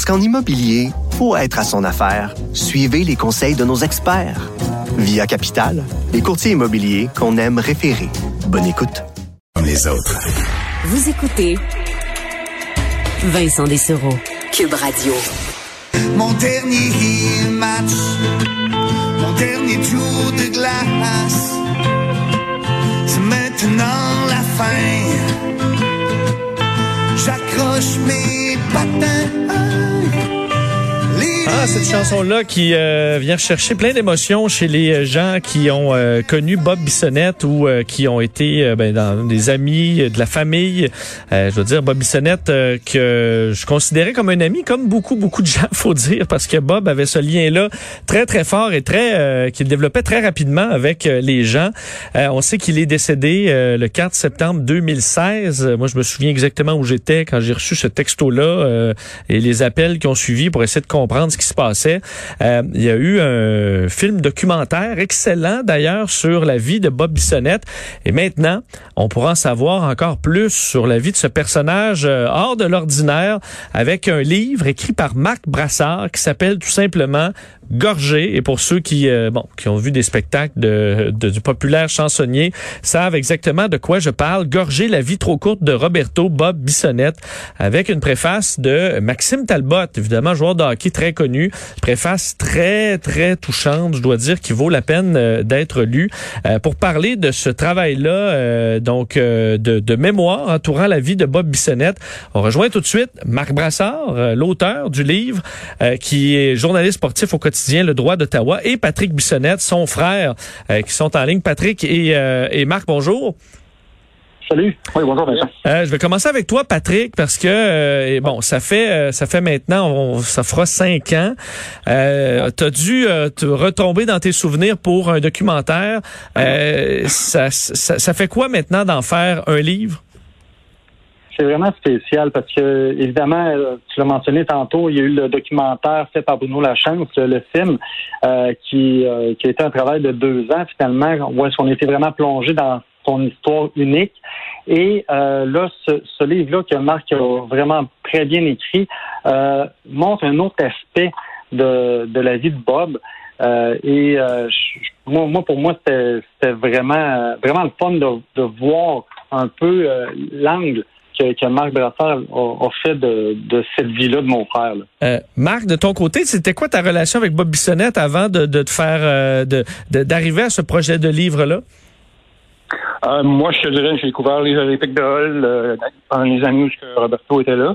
Parce qu'en immobilier, pour être à son affaire, suivez les conseils de nos experts. Via Capital, les courtiers immobiliers qu'on aime référer. Bonne écoute. Comme les autres. Vous écoutez Vincent Dessereau, Cube Radio. Mon dernier match, mon dernier tour de glace, c'est maintenant la fin. J'accroche mes patins. Ah, cette chanson-là qui euh, vient chercher plein d'émotions chez les gens qui ont euh, connu Bob Bissonnette ou euh, qui ont été euh, ben, dans des amis, de la famille. Euh, je veux dire, Bob Bissonnette euh, que je considérais comme un ami, comme beaucoup, beaucoup de gens, faut dire, parce que Bob avait ce lien-là très, très fort et très euh, qu'il développait très rapidement avec euh, les gens. Euh, on sait qu'il est décédé euh, le 4 septembre 2016. Euh, Moi, je me souviens exactement où j'étais quand j'ai reçu ce texto-là euh, et les appels qui ont suivi pour essayer de comprendre ce qui se passait. Euh, il y a eu un film documentaire excellent d'ailleurs sur la vie de Bob Bissonnette. Et maintenant, on pourra en savoir encore plus sur la vie de ce personnage euh, hors de l'ordinaire avec un livre écrit par Marc Brassard qui s'appelle tout simplement Gorgé. Et pour ceux qui, euh, bon, qui ont vu des spectacles de, de- du populaire chansonnier, savent exactement de quoi je parle. Gorgé, la vie trop courte de Roberto Bob Bissonnette, avec une préface de Maxime Talbot, évidemment joueur de hockey très connu. Préface très, très touchante, je dois dire, qui vaut la peine euh, d'être lue. Euh, pour parler de ce travail-là, euh, donc de, de mémoire entourant la vie de Bob Bissonnette, on rejoint tout de suite Marc Brassard, l'auteur du livre, qui est journaliste sportif au quotidien Le Droit d'Ottawa, et Patrick Bissonnette, son frère, euh, qui sont en ligne. Patrick et, euh, et Marc, bonjour. Salut. Oui, bonjour, Vincent. Euh, je vais commencer avec toi, Patrick, parce que euh, bon, ça fait euh, ça fait maintenant, on- ça fera cinq ans. Euh, T'as dû euh, te retomber dans tes souvenirs pour un documentaire. Euh, ça, ça, ça fait quoi maintenant d'en faire un livre? C'est vraiment spécial parce que, évidemment, euh, tu l'as mentionné tantôt, il y a eu le documentaire fait par Bruno Lachance, le, film, euh, qui, euh, qui a été un travail de deux ans finalement, où est-ce qu'on était vraiment plongé dans son histoire unique. Et là, ce, livre-là que Marc a vraiment très bien écrit montre un autre aspect de, de la vie de Bob. Et moi, moi, pour moi, c'était vraiment, vraiment le fun de, voir un peu l'angle que, que Marc Brassard a, a fait de, de cette vie-là de mon frère. Euh, Marc, de ton côté, c'était quoi ta relation avec Bob Bissonnette avant de, de te faire euh, d'arriver à ce projet de livre-là? Euh, moi, je te dirais, j'ai découvert les Olympiques de Hull euh, pendant les années où Roberto était là.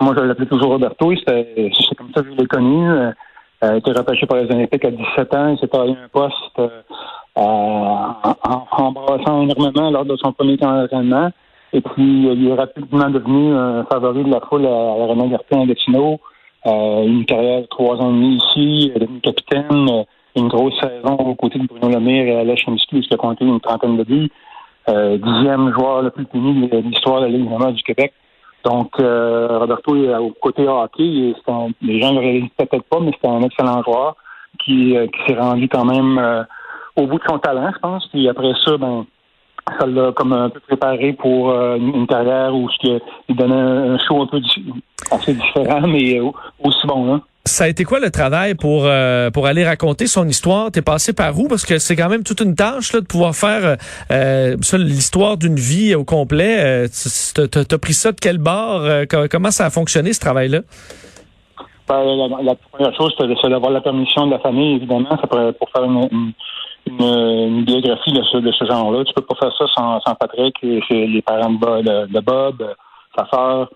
Moi, je l'appelais toujours Roberto. C'est comme ça que je l'ai connu. Euh, il a été repêché par les Olympiques à 17 ans. Il s'est taillé un poste euh, en, en- embrassant énormément lors de son premier camp d'entraînement. Et puis, il est rapidement devenu un favori de la foule à, à René Gartin. Euh, une carrière de trois ans et demi ici, devenu capitaine. euh, une grosse saison aux côtés de Bruno Lemire et Alex Chomsky, il a compté une trentaine de buts. Euh, dixième joueur le plus puni de l'histoire de la Ligue du Québec. Donc, euh, Roberto, est au côté hockey, un- les gens ne le réalisent peut-être pas, mais c'est un excellent joueur qui, euh, qui s'est rendu quand même euh, au bout de son talent, je pense. Puis après ça, ben, ça l'a comme un peu préparé pour euh, une, carrière où il donnait un, show un peu assez différent, mais euh, aussi bon. Hein. Ça a été quoi le travail pour euh, pour aller raconter son histoire? T'es passé par où? Parce que c'est quand même toute une tâche là, de pouvoir faire euh, ça, l'histoire d'une vie au complet. Euh, T'as pris ça de quel bord? Euh, co- Comment ça a fonctionné ce travail-là? Ben, la, la première chose, c'est d'avoir la permission de la famille, évidemment, ça pourrait- pour faire une, une, une, une biographie de ce, de ce genre-là. Tu peux pas faire ça sans, sans Patrick, et c'est les parents de, Bob- de, Bob, euh, sa sœur.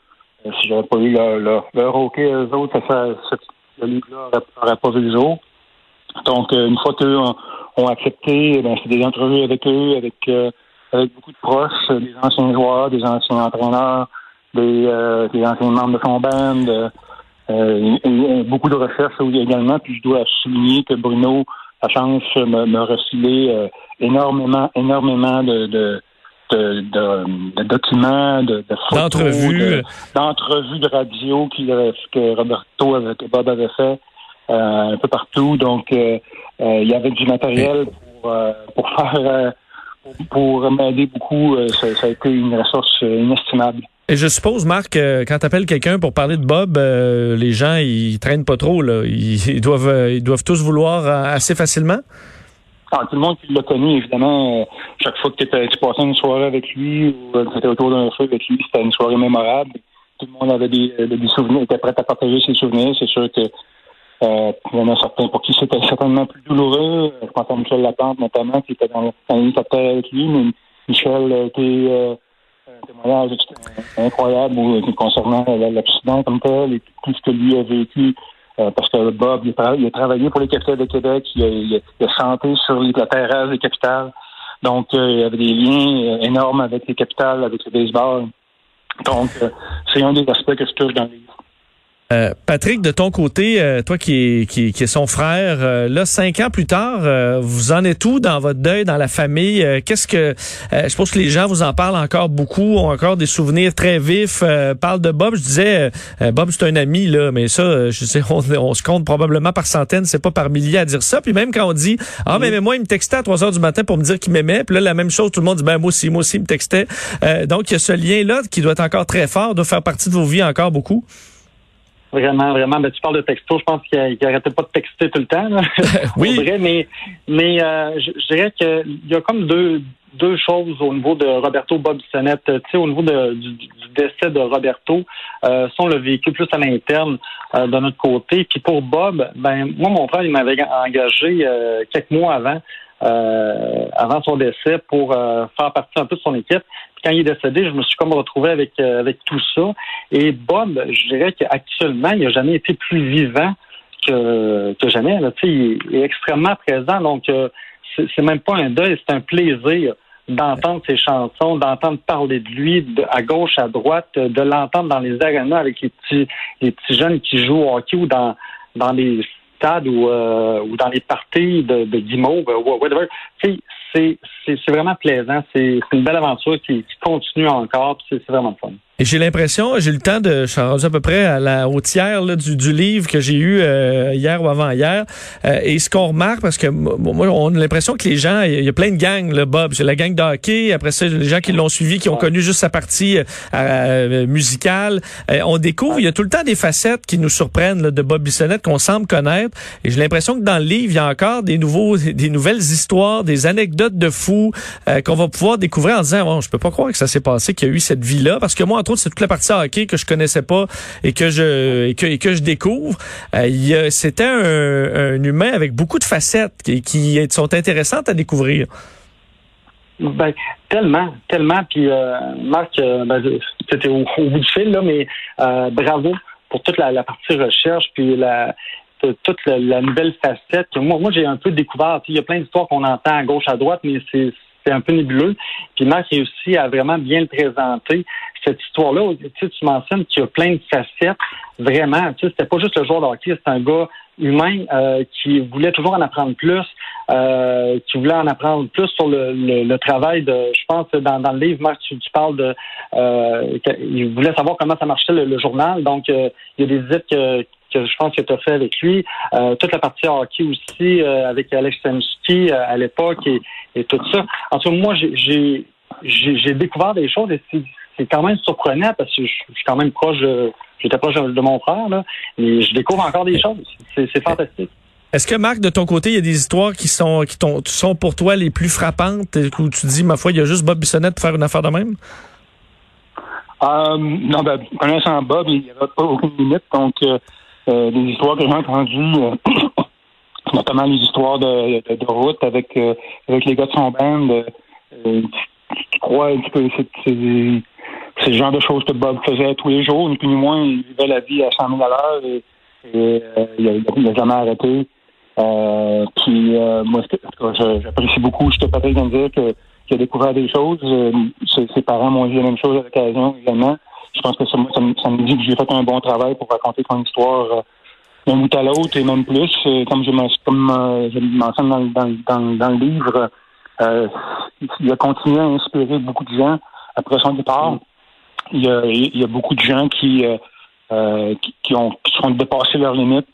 Euh, Si j'avais pas eu leur, leur, leur OK, eux autres, ça, ça, ce livre-là aurait, aurait pas vu le jour. Donc, euh, une fois qu'eux ont, ont accepté, ben, c'est des entrevues avec eux, avec, euh, avec beaucoup de proches, euh, des anciens joueurs, des anciens entraîneurs, des, euh, des anciens membres de son band. euh, euh, beaucoup de recherches également. Puis je dois souligner que Bruno a chance me, me refiler euh, énormément, énormément de, de, de, de- de documents, de, de photos, D'entrevues. de- d'entrevues de radio qu'il avait- que Roberto avait, que Bob avait fait euh, un peu partout. Donc, euh, euh, il y avait du matériel pour, euh, pour faire euh, pour, pour m'aider beaucoup. Euh, ça, ça a été une ressource euh, inestimable. Et je suppose, Marc, euh, quand tu appelles quelqu'un pour parler de Bob, euh, les gens, ils traînent pas trop. Là. Ils, doivent, euh, ils doivent tous vouloir assez facilement? Ah, tout le monde qui l'a connu, évidemment, chaque fois que tu passais une soirée avec lui ou que tu étais autour d'un feu avec lui, c'était une soirée mémorable. Tout le monde avait des, souvenirs, était prêt à partager ses souvenirs. C'est sûr que il y en a certains pour qui c'était certainement plus douloureux. Je pense à Michel Lapente, notamment, qui était dans l'hélicoptère avec lui, mais Michel a été euh, un témoignage incroyable où- concernant euh, l'accident comme tel et tout ce que lui a vécu. Euh, parce que Bob, il a, il a travaillé pour les capitales de Québec, il a, il a, chanté sur les, la terrasse des capitales. Donc, euh, il avait des liens euh, énormes avec les capitales, avec le baseball. Donc, euh, c'est un des aspects que je touche dans le livre. Euh, Patrick, de ton côté, euh, toi qui qui, qui est son frère, euh, là, cinq ans plus tard, euh, vous en êtes où dans votre deuil, dans la famille? Euh, Qu'est-ce que... euh, je pense que les gens vous en parlent encore beaucoup, ont encore des souvenirs très vifs, euh, parlent de Bob. Je disais, euh, Bob, c'est un ami, là, mais ça, je sais, on, on se compte probablement par centaines, c'est pas par milliers à dire ça. Puis même quand on dit, ah, mais, mais moi, il me textait à 3 heures du matin pour me dire qu'il m'aimait, puis là, la même chose, tout le monde dit, ben moi aussi, moi aussi, il me textait. Euh, donc, il y a ce lien-là qui doit être encore très fort, doit faire partie de vos vies encore beaucoup. Vraiment, vraiment. Ben, tu parles de texto, je pense qu'il n'arrêtait pas de texter tout le temps. Là. Oui. Vrai, mais mais euh, je, je dirais qu'il y a comme deux deux choses au niveau de Roberto Bob Bissonnette. Tu sais, au niveau de- du, du décès de Roberto, euh, on l'a vécu plus à l'interne euh, de notre côté. Puis pour Bob, ben moi, mon frère, il m'avait engagé euh, quelques mois avant, euh, avant son décès, pour euh, faire partie un peu de son équipe. Puis quand il est décédé, je me suis comme retrouvé avec euh, avec tout ça. Et Bob, je dirais qu'actuellement, il n'a jamais été plus vivant que, que jamais. Là. Il, est extrêmement présent. Donc, euh, c'est même pas un deuil, c'est un plaisir d'entendre ses chansons, d'entendre parler de lui de, à gauche, à droite, de l'entendre dans les arénas avec les petits, les petits jeunes qui jouent au hockey ou dans, dans les ou, euh, ou dans les parties de, de guimauve, whatever. C'est vraiment plaisant. C'est une belle aventure qui, qui continue encore. C'est vraiment fun. Et j'ai l'impression, j'ai eu le temps de, je suis rendu à peu près à la au tiers là, du, du livre que j'ai eu euh, hier ou avant-hier. Euh, et ce qu'on remarque, parce que moi, on a l'impression que les gens, il y a plein de gangs, là, Bob. C'est la gang de hockey. Après ça, les gens qui l'ont suivi, qui ont connu juste sa partie euh, euh, musicale. Euh, on découvre, il y a tout le temps des facettes qui nous surprennent là, de Bob Bissonnette qu'on semble connaître. Et j'ai l'impression que dans le livre, il y a encore des nouveaux, des nouvelles histoires, des anecdotes de fous euh, qu'on va pouvoir découvrir en disant, bon, je peux pas croire que ça s'est passé, qu'il y a eu cette vie-là, parce que moi, entre c'est toute la partie hockey que je connaissais pas et que je que, que je découvre. Euh, C'était un, humain avec beaucoup de facettes qui, qui sont intéressantes à découvrir. Ben, tellement, tellement. Puis, euh, Marc, euh, ben, c'était au, bout du fil, là, mais euh, bravo pour toute la, partie recherche, puis la, toute la, la nouvelle facette moi, moi j'ai un peu découvert. Il y a plein d'histoires qu'on entend à gauche, à droite, mais c'est c'est un peu nébuleux. Puis Marc réussit à vraiment bien le présenter. Cette histoire-là, tu, sais, tu mentionnes qu'il y a plein de facettes. Vraiment, tu sais, c'était pas juste le joueur de hockey, c'est un gars humain euh, qui voulait toujours en apprendre plus, euh, qui voulait en apprendre plus sur le, le, le travail de, je pense, dans, dans le livre, Marc, tu, tu parles de, euh, il voulait savoir comment ça marchait le, le journal. Donc, euh, il y a des visites que, que je pense que tu as fait avec lui. Euh, toute la partie hockey aussi, euh, avec Alex Semsky euh, à l'époque et tout ça. En tout cas, moi, j'ai- découvert des choses et c'est quand même surprenant parce que je, je suis quand même proche, de- j'étais proche de, mon frère, là, mais je découvre encore des choses. C'est c'est fantastique. Est-ce que Marc, de ton côté, il y a des histoires qui sont qui t'ont- sont pour toi les plus frappantes où tu dis ma foi, il y a juste Bob Bissonnette pour faire une affaire de même? Euh, non, ben, connaissant Bob, il n'y avait pas aucune limite. Donc, euh, euh, des histoires que j'ai entendues, euh, notamment les histoires de, de, de route avec, euh, avec les gars de son band, euh, euh, tu, tu un petit peu, c'est, le genre de choses que Bob faisait tous les jours, ni plus ni moins. Il vivait la vie à 100 000 à l'heure et, et euh, il n'a jamais arrêté. Euh, puis, euh, moi, j'apprécie beaucoup. Je te Patrick de me dire que qu'il a découvert des choses. Ses, ses parents m'ont dit la même chose à l'occasion également. je pense que ça, ça ça me dit que j'ai fait un bon travail pour raconter ton histoire d'un bout à l'autre et même plus. Comme je, comme, euh, je mentionne dans, le- dans, le- dans, le- dans le livre, euh, il a continué à inspirer beaucoup de gens après son départ. Il y a, il y a beaucoup de gens qui, euh, qui, qui ont qui sont dépassés leurs limites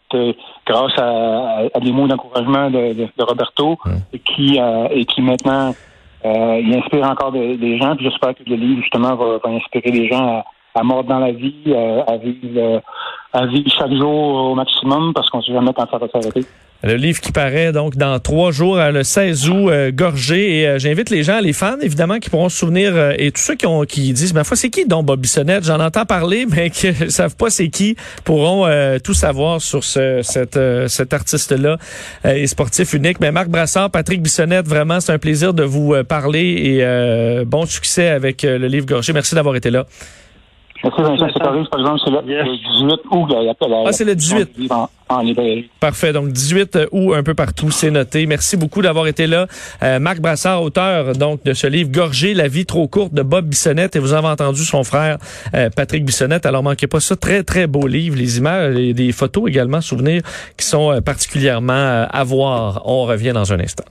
grâce à, à des mots d'encouragement de, de, de Roberto et qui et qui maintenant il inspire encore des, des gens. Puis j'espère que le livre justement va, va inspirer des gens à, à mordre dans la vie, euh, à vivre euh, à vivre chaque jour au maximum parce qu'on ne sait jamais quand ça va s'arrêter. Le livre qui paraît donc dans trois jours, euh, le 16 août, euh, Gorgé. Et euh, j'invite les gens, les fans, évidemment, qui pourront se souvenir, euh, et tous ceux qui, ont, qui disent, ma foi, c'est qui donc Bob Bissonnette? J'en entends parler, mais qui ne savent pas c'est qui, pourront tout savoir sur ce, cette, cet artiste-là et sportif unique. Mais Marc Brassard, Patrick Bissonnette, vraiment, c'est un plaisir de vous parler et bon succès avec le livre Gorgé. Merci d'avoir été là. Merci Vincent, c'est arrive, par exemple, c'est le, le 18 août. la- Ah, c'est le 18. En, en librairie. Parfait. Donc, 18 août, un peu partout, c'est noté. Merci beaucoup d'avoir été là. Euh, Marc Brassard, auteur donc de ce livre Gorgé, la vie trop courte de Bob Bissonnette. Et vous avez entendu son frère euh, Patrick Bissonnette. Alors, manquez pas ça. Très, très beau livre. Les images et des photos également, souvenirs qui sont euh, particulièrement euh, à voir. On revient dans un instant.